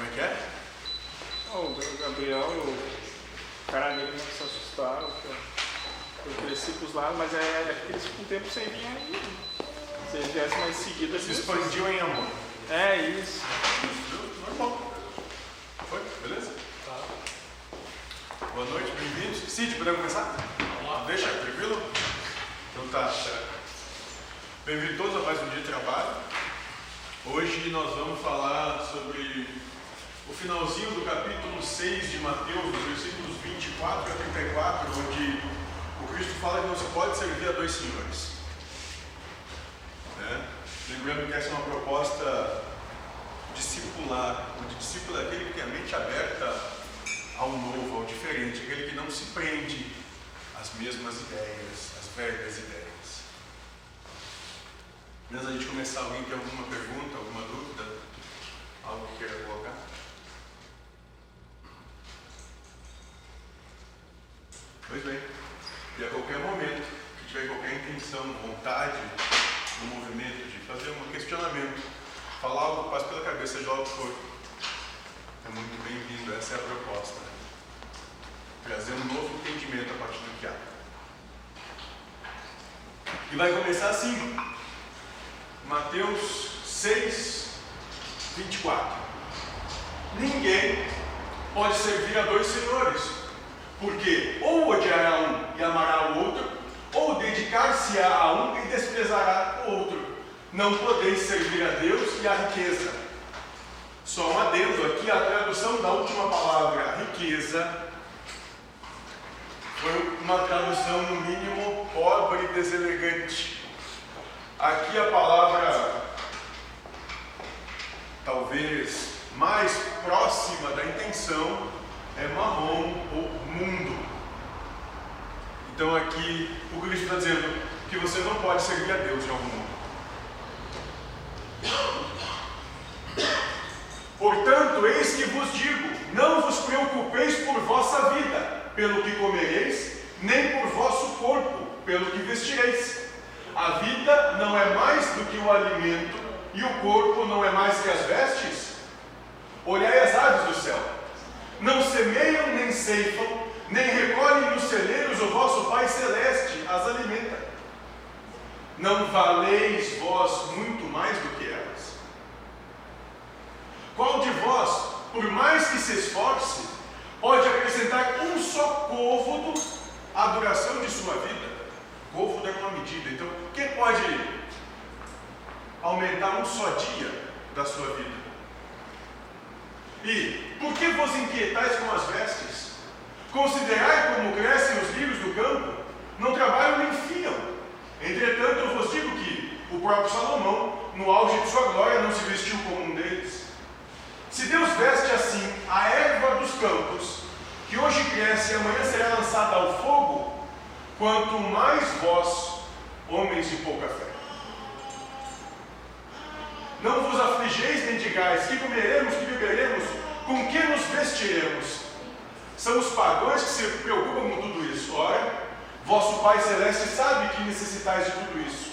Como é que é? o Gabriel, o cara dele não se assustaram, que eu, cresci pros lados, mas é, é que eles ficam um tempo sem vir aí. Se eles viessem mais seguido, Se expandiu em amor. É isso. Normal. Foi? Beleza? Boa noite, bem-vindos. Cid, podemos começar? Vamos lá. Deixa, tranquilo? Então tá, certo. Bem-vindos todos a mais um dia de trabalho. Hoje nós vamos falar sobre o finalzinho do capítulo 6 de Mateus, dos versículos 24 a 34, onde o Cristo fala que não se pode servir a dois senhores. Né? Lembrando que essa é uma proposta discipular, onde discípulo é aquele que tem a mente aberta ao novo, ao diferente, aquele que não se prende às mesmas ideias, às velhas ideias. Antes da gente começar, alguém tem alguma pergunta, alguma dúvida? Algo que queira colocar? Pois bem, e a qualquer momento que tiver qualquer intenção, vontade, um movimento de fazer um questionamento, falar algo passa pela cabeça algo que for, é muito bem-vindo, essa é a proposta. Trazer um novo entendimento a partir do que há. E vai começar assim. Mateus 6, 24. Ninguém pode servir a dois senhores, porque ou odiará um e amará o outro, ou dedicar-se-á a um e desprezará o outro. Não podeis servir a Deus e a riqueza. Só um adendo aqui, a tradução da última palavra, riqueza, foi uma tradução, no mínimo, pobre e deselegante. Aqui a palavra, talvez mais próxima da intenção, é mamon ou mundo. Então aqui o Cristo está dizendo que você não pode servir a Deus em algum mundo. Portanto, eis que vos digo: não vos preocupeis por vossa vida, pelo que comereis, nem por vosso corpo, pelo que vestireis. A vida não é mais do que o alimento, e o corpo não é mais que as vestes? Olhai as aves do céu: não semeiam nem ceifam, nem recolhem nos celeiros, o vosso Pai Celeste as alimenta. Não valeis vós muito mais do que elas? Qual de vós, por mais que se esforce, pode acrescentar um só côvado à duração de sua vida? Côvado é uma medida. Então, quem pode aumentar um só dia da sua vida? E por que vos inquietais com as vestes? Considerai como crescem os lírios do campo, não trabalham nem fiam. Entretanto, eu vos digo que o próprio Salomão, no auge de sua glória, não se vestiu como um deles. Se Deus veste assim a erva dos campos, que hoje cresce e amanhã será lançada ao fogo, quanto mais vós, homens de pouca fé. Não vos afligeis nem digais que comeremos, que beberemos, com que nos vestiremos. São os pagãos que se preocupam com tudo isso. Ora, vosso Pai Celeste sabe que necessitais de tudo isso.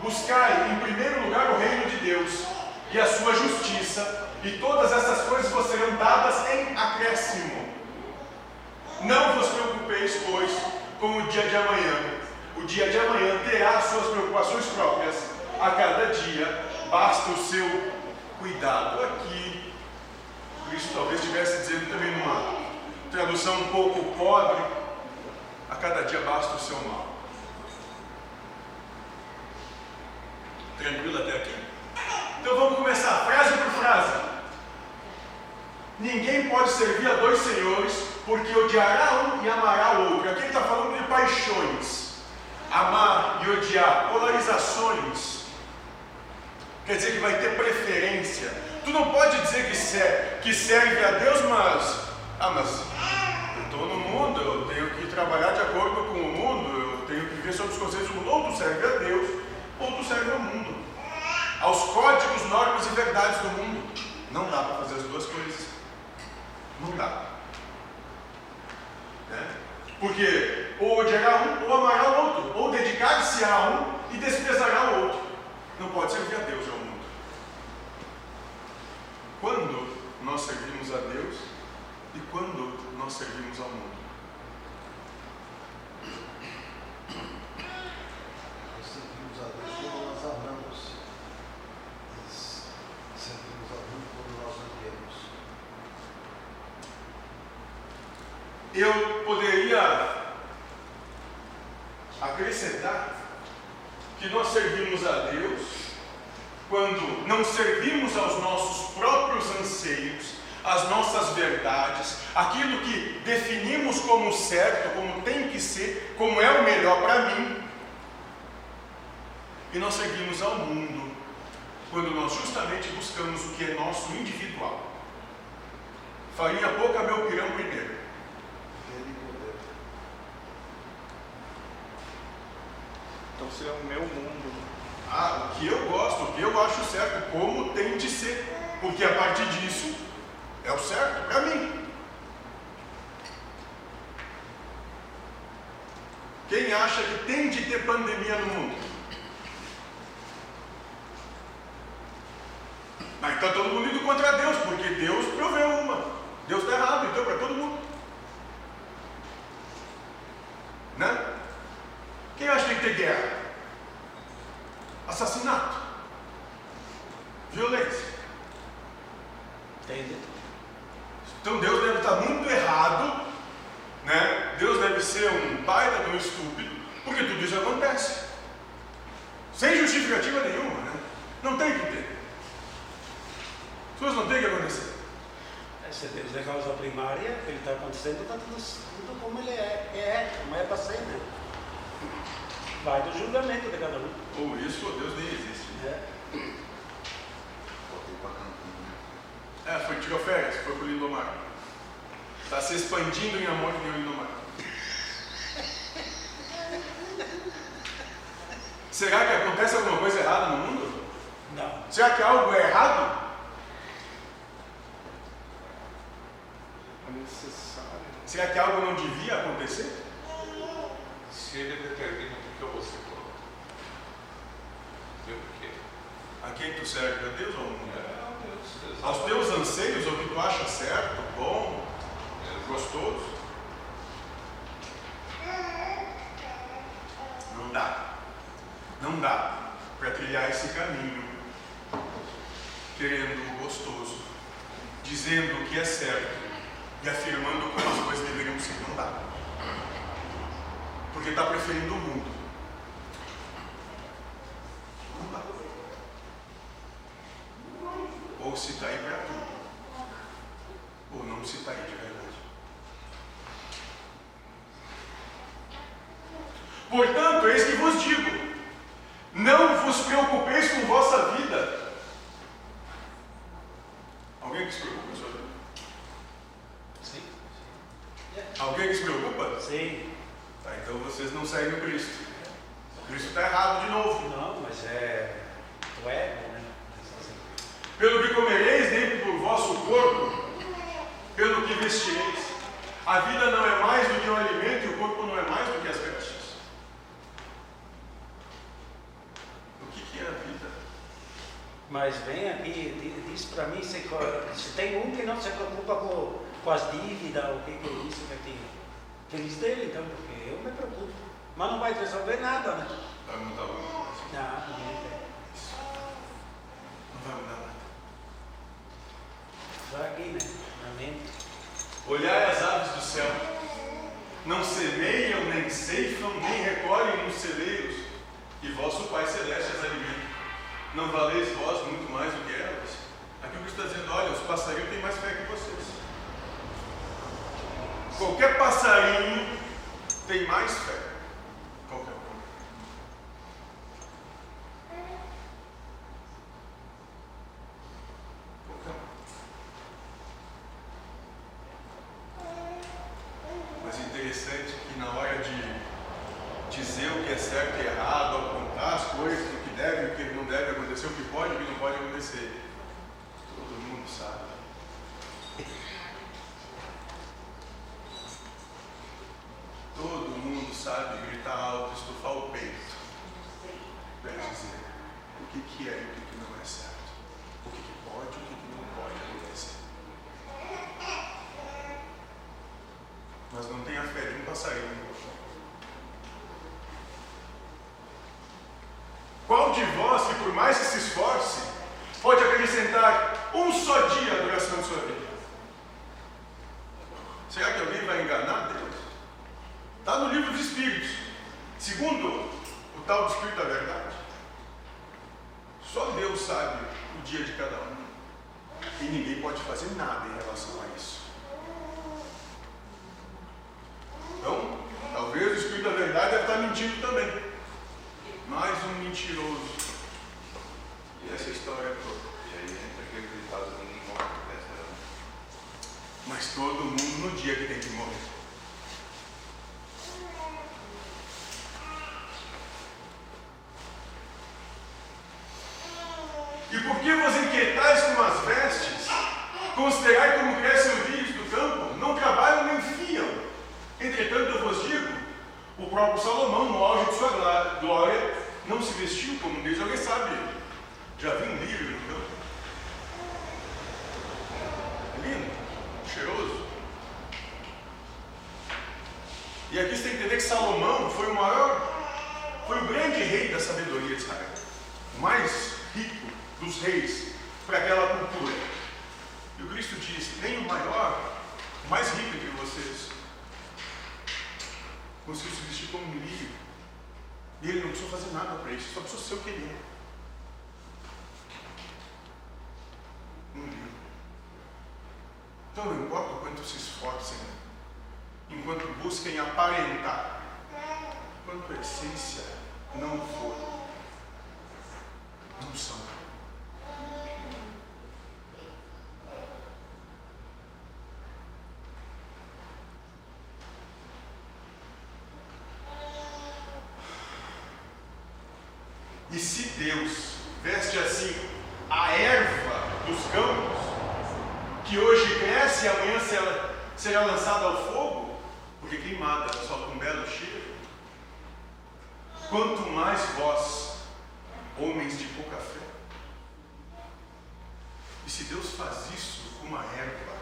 Buscai em primeiro lugar o reino de Deus e a sua justiça, e todas essas coisas vos serão dadas em acréscimo. Não vos preocupeis, pois, com o dia de amanhã. O dia de amanhã terá as suas preocupações próprias. A cada dia basta o seu cuidado. Aqui, Cristo talvez estivesse dizendo também numa tradução um pouco pobre: a cada dia basta o seu mal. Tranquilo até aqui? Então vamos começar, frase por frase. Ninguém pode servir a dois senhores, porque odiará um e amará o outro. Aqui ele está falando de paixões. Amar e odiar, polarizações. Quer dizer que vai ter preferência. Tu não pode dizer que serve, que serve a Deus, mas. Ah, mas trabalhar de acordo com o mundo, eu tenho que viver sob os conceitos do mundo. Ou tu serve a Deus, ou tu serve ao mundo. Aos códigos, normas e verdades do mundo. Não dá para fazer as duas coisas. Não dá. Né? Porque ou odiará um ou amará o outro, ou dedicar-se a um e desprezará o outro. Não pode servir a Deus e ao mundo. Quando nós servimos a Deus e quando nós servimos ao mundo. Nós servimos a Deus quando nós amamos. Nós servimos ao mundo quando nós odiamos. Eu poderia acrescentar que nós servimos a Deus quando não servimos aos nossos próprios anseios, às nossas verdades, aquilo que definimos como certo, como tem que ser, como é o melhor para mim. E nós servimos ao mundo quando nós justamente buscamos o que é nosso individual. Farinha pouca, meu pirão primeiro. Ele e poder. Então seria o meu mundo. Ah, o que eu gosto, o que eu acho certo, como tem de ser. Porque a partir disso é o certo para mim. Quem acha que tem de ter pandemia no mundo? Mas está todo mundo indo contra Deus, porque Deus proveu uma. Deus está errado, então, para todo mundo. Né? Quem acha que tem que ter guerra? Assassinato. Violência. Entende? Então Deus deve estar muito errado, né? Deus deve ser um baita de um estúpido, porque tudo isso acontece. Sem justificativa nenhuma, né? Não tem que ter. As coisas não tem que acontecer. Se Deus é causa primária, ele está acontecendo, está tudo, tudo como ele é, é, como é para ser, né? Vai do julgamento de cada um. Ou isso ou Deus nem existe. né? Cantinho. É, foi tirou férias, foi pro Lindomar. Está se expandindo em amor que nem o Lindomar. Será que acontece alguma coisa errada no mundo? Não. Será que algo é errado? É necessário. Será que algo não devia acontecer? Se ele determina o que eu vou ser pronto. Viu por quê? A quem tu serve? A Deus ou ao mundo? É. Aos teus anseios, ao que tu acha certo, bom, gostoso? Não dá. Não dá para trilhar esse caminho querendo o gostoso, dizendo o que é certo e afirmando como as coisas deveriam ser. Não dá. Porque está preferindo o mundo. Não dá. Está aí para tudo, ou não está aí de verdade. Portanto, eis que vos digo: não vos preocupeis com vossa vida. Alguém que se preocupa com a sua vida? Sim. Alguém que se preocupa? Sim. Tá, então vocês não seguem o Cristo. O Cristo está errado de novo. Não, mas é o ego, né? Assim. Pelo que comereis dentro do vosso corpo, pelo que vestireis. A vida não é mais do que o alimento e o corpo não é mais do que as vestes. O que, que é a vida? Mas vem aqui diz para mim se, se tem um que não se preocupa com, com as dívidas, o que, que é isso, que aquilo. Feliz dele, então, porque eu me preocupo. Mas não vai resolver nada, né? Vai mudar alguma coisa? Não. Não vai mudar nada. Só aqui, né? Na mente. Olhai as aves do céu, não semeiam, nem ceifam, nem recolhem nos celeiros, e vosso Pai Celeste as alimenta. Não valeis vós muito mais do que elas? Aqui o Cristo está dizendo: olha, os passarinhos têm mais fé que vocês. Qualquer passarinho tem mais fé. Qualquer um. Qualquer um. Mas interessante que na hora de dizer o que é certo e errado, apontar as coisas, o que deve e o que não deve acontecer, o que pode e o que não pode acontecer, todo mundo sabe. Todo mundo sabe gritar alto, estufar o peito, para dizer o que, que é e o que, que não é certo, o que, que pode e o que, que não pode acontecer. passarinho. Qual de vós que por mais que se esforce, pode acrescentar um só dia à duração de sua vida? Será que alguém vai enganar Deus? Está no livro dos Espíritos. Segundo o tal do Espírito da Verdade. Só Deus sabe o dia de cada um. E ninguém pode fazer nada em relação a isso. Então, talvez o Espírito da Verdade deve estar mentindo também. Mais um mentiroso. E essa história toda. E aí entra aquele ditado, ninguém morre por festa, né? Mas todo mundo no dia que tem que morrer. E por que vos inquietais com as vestes? Considerai como crescem os lírios do campo, não trabalham nem fiam. Entretanto, eu vos digo, o próprio Salomão, no auge de sua glória, não se vestiu como deles. Alguém sabe? Já viu um lírio no campo? É lindo, cheiroso. E aqui você tem que entender que Salomão foi o maior, foi o grande rei da sabedoria de Israel. O mais rico dos reis para aquela cultura. E o Cristo disse: nem o maior, o mais rico entre vocês, conseguiu se vestir como um lírio. E ele não precisou fazer nada para isso, só precisou ser o que ele é. Então não importa o quanto se esforcem, enquanto busquem aparentar, enquanto a essência não for, não são. E se Deus veste assim a erva dos campos, que hoje cresce e amanhã será, será lançada ao fogo, porque queimada solta um belo cheiro, quanto mais vós, homens de pouca fé. E se Deus faz isso com uma erva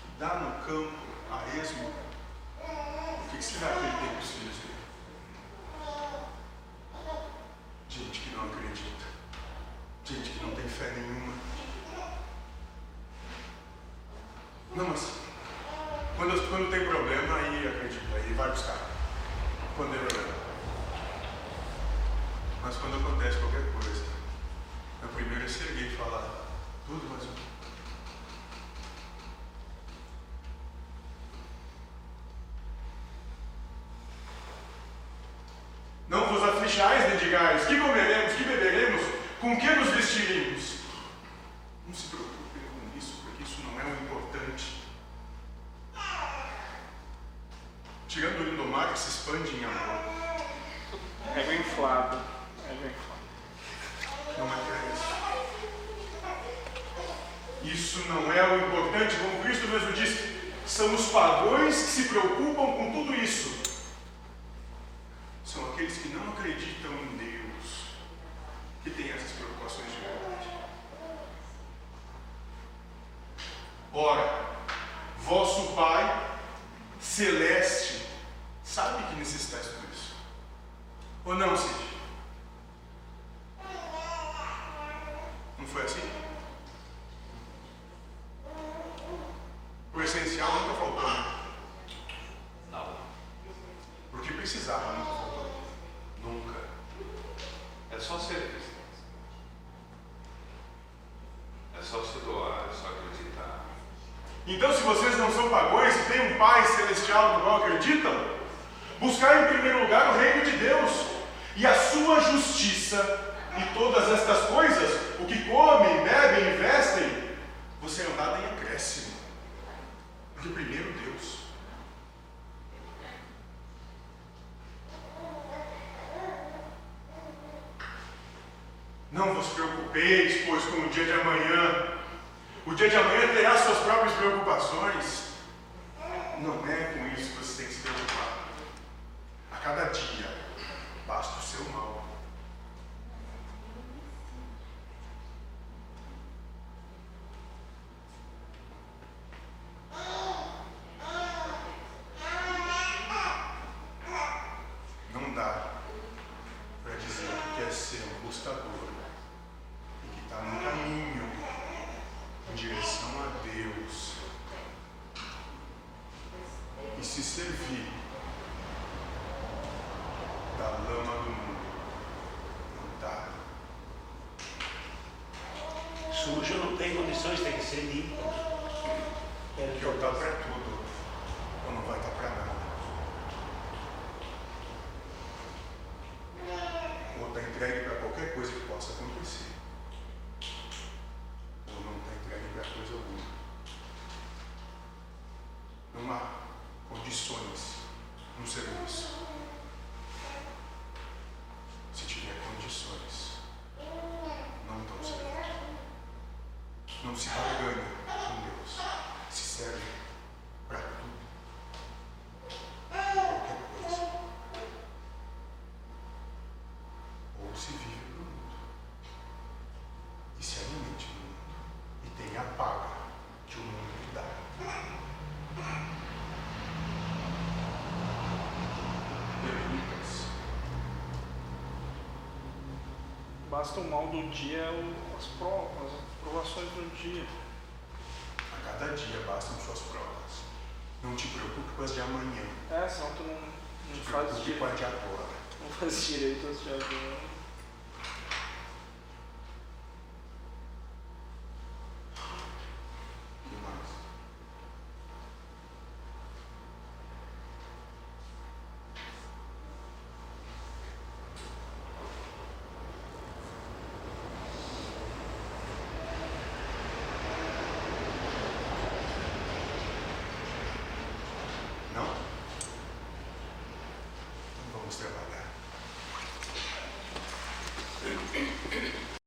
que dá no campo a esmo, o que que ele tem para os filhos dele? Gente que não acredita. Gente que não tem fé nenhuma. Não, mas quando, quando tem problema, aí acredita, aí vai buscar. Quando tem problema. Mas quando acontece qualquer coisa, é primeiro é se erguer e falar, tudo mais um. Não vos aflijais nem digais, que comeremos, que beberemos, com que nos vestiremos. Não se preocupem com isso, porque isso não é o importante. Tirando o lindomar que se expande em amor, Ego inflado. Ego inflado. não é para isso. Isso não é o importante, como Cristo mesmo disse. São os pagões que se preocupam com tudo isso. São aqueles que não acreditam em Deus, que têm essas preocupações de verdade. Ora, vosso Pai celeste sabe que necessitais tudo isso. Ou não, Cid? Não foi assim? O essencial nunca faltou, né? Não, Porque precisava, nunca faltou. nunca. É só ser cristão. É só se doar, é só acreditar. Então, se vocês não são pagões e têm um Pai celestial no qual acreditam, buscar em primeiro lugar o reino de Deus e a sua justiça e todas estas coisas, o que comem, bebem e vestem, você é dado em acréscimo. Porque primeiro Deus. Não vos preocupeis, pois, com o dia de amanhã. O dia de amanhã terá suas próprias preocupações. Não é com isso city basta o mal do dia é as provas, as provações do dia. A cada dia bastam suas provas. Não te preocupe com as de amanhã. É, senão tu não, não te faz direito. de. Não faz direito as de agora.